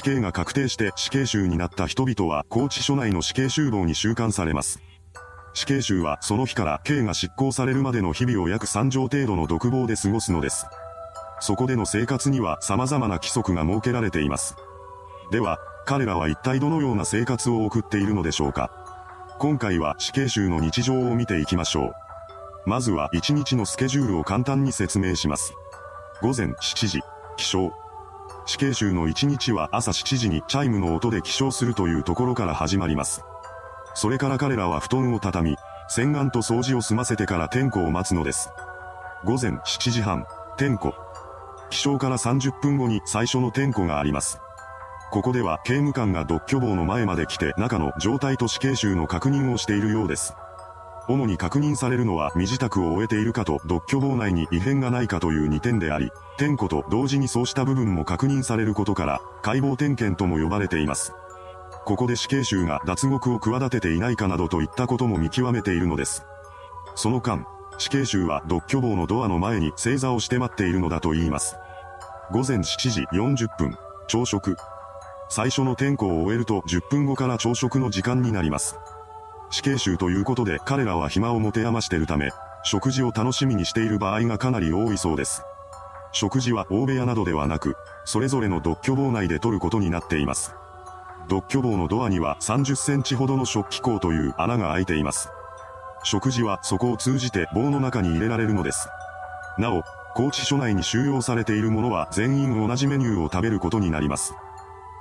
死刑が確定して死刑囚になった人々は高知署内の死刑囚房に収監されます。死刑囚はその日から刑が執行されるまでの日々を約3畳程度の独房で過ごすのです。そこでの生活には様々な規則が設けられています。では、彼らは一体どのような生活を送っているのでしょうか今回は死刑囚の日常を見ていきましょう。まずは1日のスケジュールを簡単に説明します。午前7時、起床。死刑囚の1日は朝7時にチャイムの音で起床するというところから始まります。それから彼らは布団を畳み、洗顔と掃除を済ませてから天候を待つのです。午前7時半、天候。起床から30分後に最初の天候があります。ここでは刑務官が独居房の前まで来て中の状態と死刑囚の確認をしているようです。主に確認されるのは身支度を終えているかと独居房内に異変がないかという2点であり、天候と同時にそうした部分も確認されることから、解剖点検とも呼ばれています。ここで死刑囚が脱獄を企てていないかなどといったことも見極めているのです。その間、死刑囚は独居房のドアの前に正座をして待っているのだと言います。午前7時40分、朝食。最初の点呼を終えると10分後から朝食の時間になります。死刑囚ということで彼らは暇を持て余してるため、食事を楽しみにしている場合がかなり多いそうです。食事は大部屋などではなく、それぞれの独居房内で取ることになっています。独居房のドアには30センチほどの食器口という穴が開いています。食事はそこを通じて棒の中に入れられるのです。なお、高知署内に収容されているものは全員同じメニューを食べることになります。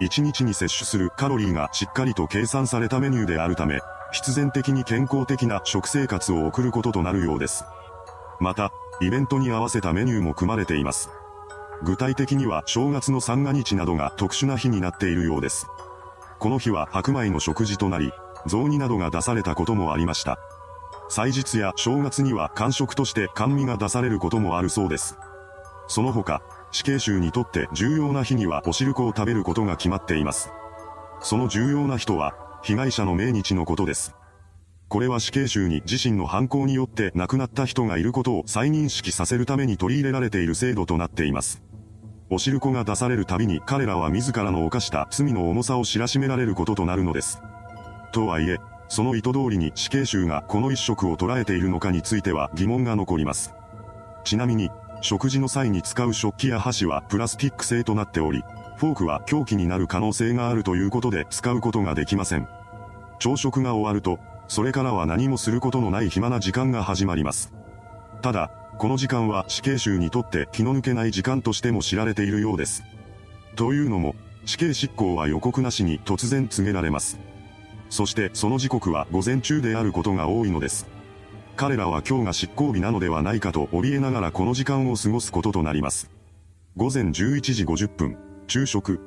1日に摂取するカロリーがしっかりと計算されたメニューであるため、必然的に健康的な食生活を送ることとなるようです。また、イベントに合わせたメニューも組まれています。具体的には正月の三が日などが特殊な日になっているようです。この日は白米の食事となり、雑煮などが出されたこともありました。祭日や正月には間食として甘味が出されることもあるそうです。その他、死刑囚にとって重要な日にはお汁粉を食べることが決まっています。その重要な人は、被害者の命日のことです。これは死刑囚に自身の犯行によって亡くなった人がいることを再認識させるために取り入れられている制度となっています。お汁粉が出されるたびに彼らは自らの犯した罪の重さを知らしめられることとなるのです。とはいえ、その意図通りに死刑囚がこの一食を捉えているのかについては疑問が残ります。ちなみに、食事の際に使う食器や箸はプラスチック製となっており、フォークは凶器になる可能性があるということで使うことができません。朝食が終わると、それからは何もすることのない暇な時間が始まります。ただ、この時間は死刑囚にとって気の抜けない時間としても知られているようです。というのも、死刑執行は予告なしに突然告げられます。そしてその時刻は午前中であることが多いのです。彼らは今日が執行日なのではないかと怯えながらこの時間を過ごすこととなります。午前11時50分、昼食。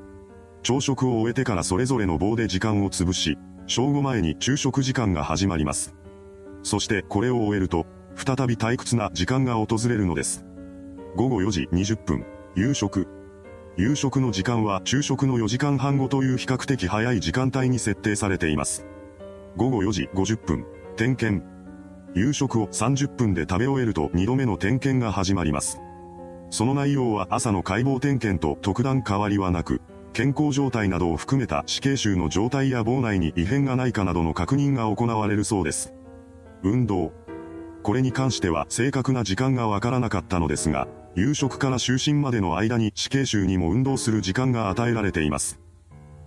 朝食を終えてからそれぞれの棒で時間を潰し、正午前に昼食時間が始まります。そしてこれを終えると、再び退屈な時間が訪れるのです。午後4時20分、夕食。夕食の時間は昼食の4時間半後という比較的早い時間帯に設定されています。午後4時50分、点検。夕食を30分で食べ終えると2度目の点検が始まります。その内容は朝の解剖点検と特段変わりはなく、健康状態などを含めた死刑囚の状態や房内に異変がないかなどの確認が行われるそうです。運動。これに関しては正確な時間がわからなかったのですが、夕食から就寝までの間に死刑囚にも運動する時間が与えられています。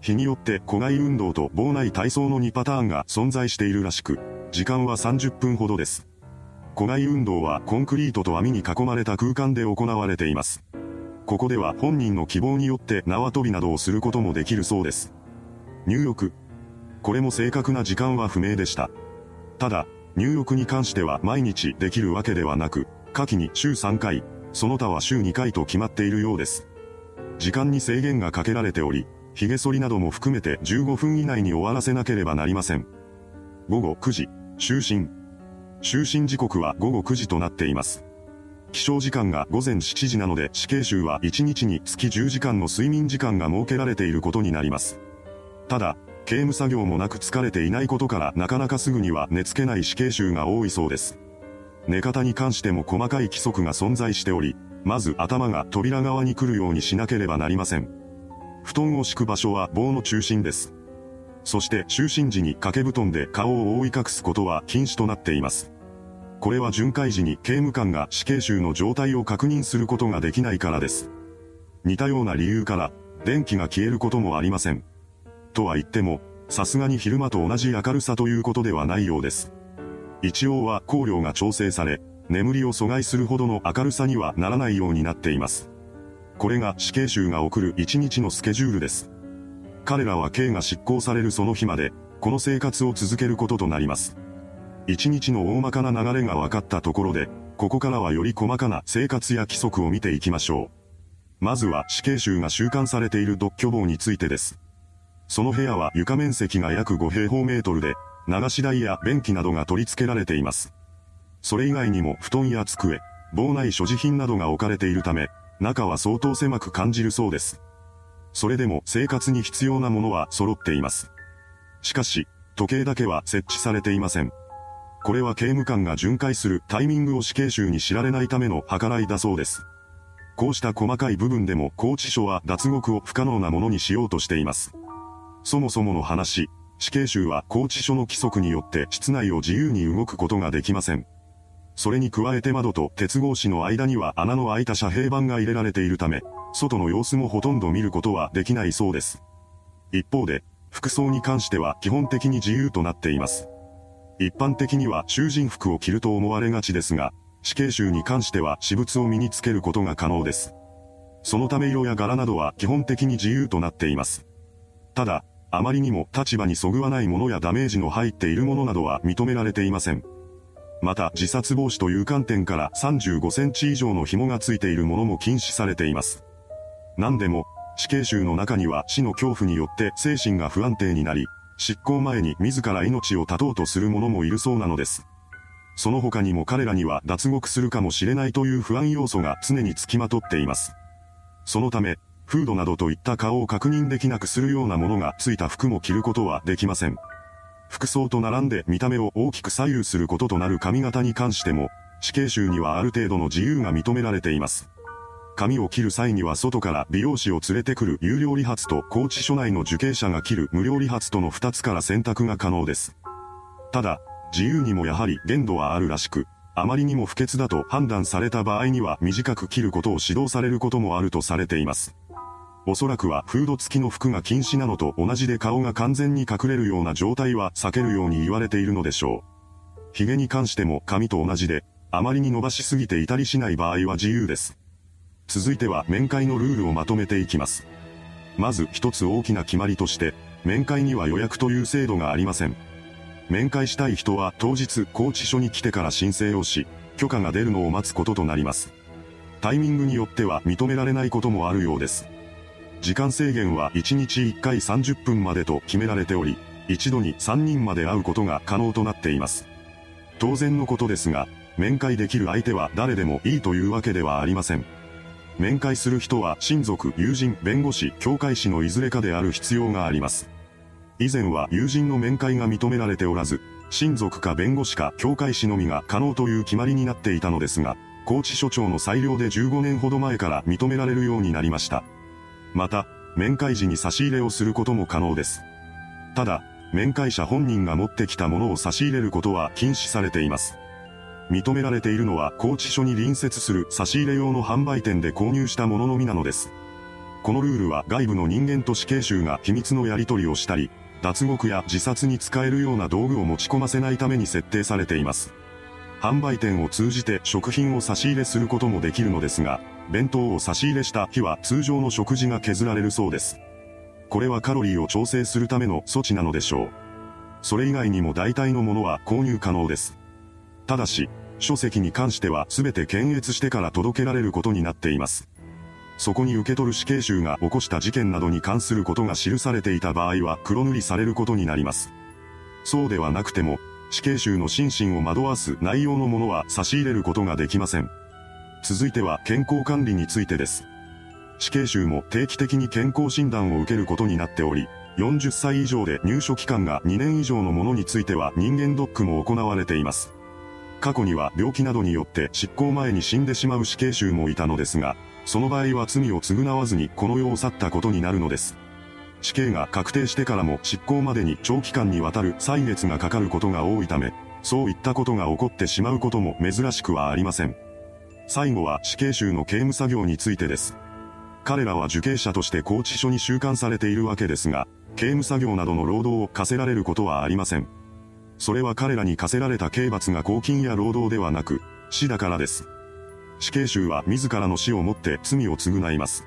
日によって古外運動と房内体操の2パターンが存在しているらしく、時間は30分ほどです。古外運動はコンクリートと網に囲まれた空間で行われています。ここでは本人の希望によって縄跳びなどをすることもできるそうです。入浴。これも正確な時間は不明でした。ただ、入浴に関しては毎日できるわけではなく、下記に週3回、その他は週2回と決まっているようです。時間に制限がかけられており、髭剃りなども含めて15分以内に終わらせなければなりません。午後9時、就寝。就寝時刻は午後9時となっています。起床時間が午前7時なので死刑囚は1日に月10時間の睡眠時間が設けられていることになります。ただ、刑務作業もなく疲れていないことからなかなかすぐには寝つけない死刑囚が多いそうです。寝方に関しても細かい規則が存在しており、まず頭が扉側に来るようにしなければなりません。布団を敷く場所は棒の中心です。そして就寝時に掛け布団で顔を覆い隠すことは禁止となっています。これは巡回時に刑務官が死刑囚の状態を確認することができないからです。似たような理由から、電気が消えることもありません。とは言っても、さすがに昼間と同じ明るさということではないようです。一応は光量が調整され、眠りを阻害するほどの明るさにはならないようになっています。これが死刑囚が送る一日のスケジュールです。彼らは刑が執行されるその日まで、この生活を続けることとなります。一日の大まかな流れが分かったところで、ここからはより細かな生活や規則を見ていきましょう。まずは死刑囚が収監されている独居房についてです。その部屋は床面積が約5平方メートルで、流し台や便器などが取り付けられています。それ以外にも布団や机、房内所持品などが置かれているため、中は相当狭く感じるそうです。それでも生活に必要なものは揃っています。しかし、時計だけは設置されていません。これは刑務官が巡回するタイミングを死刑囚に知られないための計らいだそうです。こうした細かい部分でも拘置所は脱獄を不可能なものにしようとしています。そもそもの話、死刑囚は拘置所の規則によって室内を自由に動くことができません。それに加えて窓と鉄格子の間には穴の開いた遮蔽板が入れられているため、外の様子もほとんど見ることはできないそうです。一方で、服装に関しては基本的に自由となっています。一般的には囚人服を着ると思われがちですが、死刑囚に関しては私物を身につけることが可能です。そのため色や柄などは基本的に自由となっています。ただ、あまりにも立場にそぐわないものやダメージの入っているものなどは認められていません。また自殺防止という観点から35センチ以上の紐がついているものも禁止されています。何でも、死刑囚の中には死の恐怖によって精神が不安定になり、執行前に自ら命を絶とうとする者もいるそうなのです。その他にも彼らには脱獄するかもしれないという不安要素が常につきまとっています。そのため、フードなどといった顔を確認できなくするようなものがついた服も着ることはできません。服装と並んで見た目を大きく左右することとなる髪型に関しても、死刑囚にはある程度の自由が認められています。髪を切る際には外から美容師を連れてくる有料理髪と高知所内の受刑者が切る無料理髪との2つから選択が可能です。ただ、自由にもやはり限度はあるらしく、あまりにも不潔だと判断された場合には短く切ることを指導されることもあるとされています。おそらくはフード付きの服が禁止なのと同じで顔が完全に隠れるような状態は避けるように言われているのでしょう。髭に関しても髪と同じで、あまりに伸ばしすぎていたりしない場合は自由です。続いては面会のルールをまとめていきます。まず一つ大きな決まりとして、面会には予約という制度がありません。面会したい人は当日拘置所に来てから申請をし、許可が出るのを待つこととなります。タイミングによっては認められないこともあるようです。時間制限は1日1回30分までと決められており、一度に3人まで会うことが可能となっています。当然のことですが、面会できる相手は誰でもいいというわけではありません。面会する人は親族、友人、弁護士、教会士のいずれかである必要があります。以前は友人の面会が認められておらず、親族か弁護士か教会士のみが可能という決まりになっていたのですが、高知所長の裁量で15年ほど前から認められるようになりました。また、面会時に差し入れをすることも可能です。ただ、面会者本人が持ってきたものを差し入れることは禁止されています。認められているのは高知所に隣接する差し入れ用の販売店で購入したもののみなのです。このルールは外部の人間と死刑囚が秘密のやり取りをしたり、脱獄や自殺に使えるような道具を持ち込ませないために設定されています。販売店を通じて食品を差し入れすることもできるのですが、弁当を差し入れした日は通常の食事が削られるそうです。これはカロリーを調整するための措置なのでしょう。それ以外にも大体のものは購入可能です。ただし、書籍に関しては全て検閲してから届けられることになっています。そこに受け取る死刑囚が起こした事件などに関することが記されていた場合は黒塗りされることになります。そうではなくても、死刑囚の心身を惑わす内容のものは差し入れることができません。続いては健康管理についてです。死刑囚も定期的に健康診断を受けることになっており、40歳以上で入所期間が2年以上のものについては人間ドックも行われています。過去には病気などによって執行前に死んでしまう死刑囚もいたのですが、その場合は罪を償わずにこの世を去ったことになるのです。死刑が確定してからも執行までに長期間にわたる歳月がかかることが多いため、そういったことが起こってしまうことも珍しくはありません。最後は死刑囚の刑務作業についてです。彼らは受刑者として拘置所に収監されているわけですが、刑務作業などの労働を課せられることはありません。それは彼らに課せられた刑罰が公金や労働ではなく、死だからです。死刑囚は自らの死をもって罪を償います。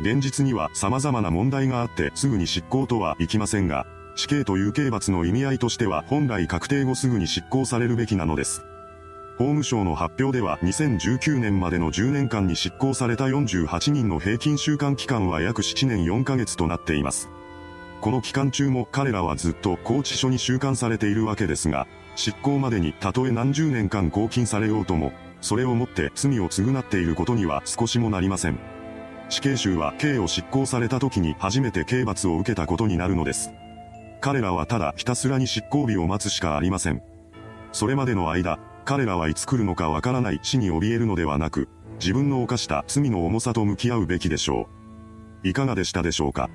現実には様々な問題があってすぐに執行とはいきませんが、死刑という刑罰の意味合いとしては本来確定後すぐに執行されるべきなのです。法務省の発表では2019年までの10年間に執行された48人の平均週間期間は約7年4ヶ月となっています。この期間中も彼らはずっと拘置所に収監されているわけですが、執行までにたとえ何十年間拘禁されようとも、それをもって罪を償っていることには少しもなりません。死刑囚は刑を執行された時に初めて刑罰を受けたことになるのです。彼らはただひたすらに執行日を待つしかありません。それまでの間、彼らはいつ来るのかわからない死に怯えるのではなく、自分の犯した罪の重さと向き合うべきでしょう。いかがでしたでしょうか？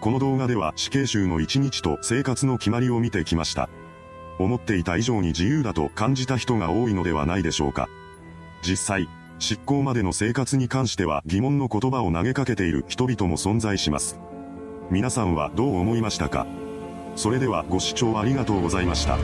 この動画では死刑囚の一日と生活の決まりを見てきました。思っていた以上に自由だと感じた人が多いのではないでしょうか。実際、執行までの生活に関しては疑問の言葉を投げかけている人々も存在します。皆さんはどう思いましたか？それではご視聴ありがとうございました。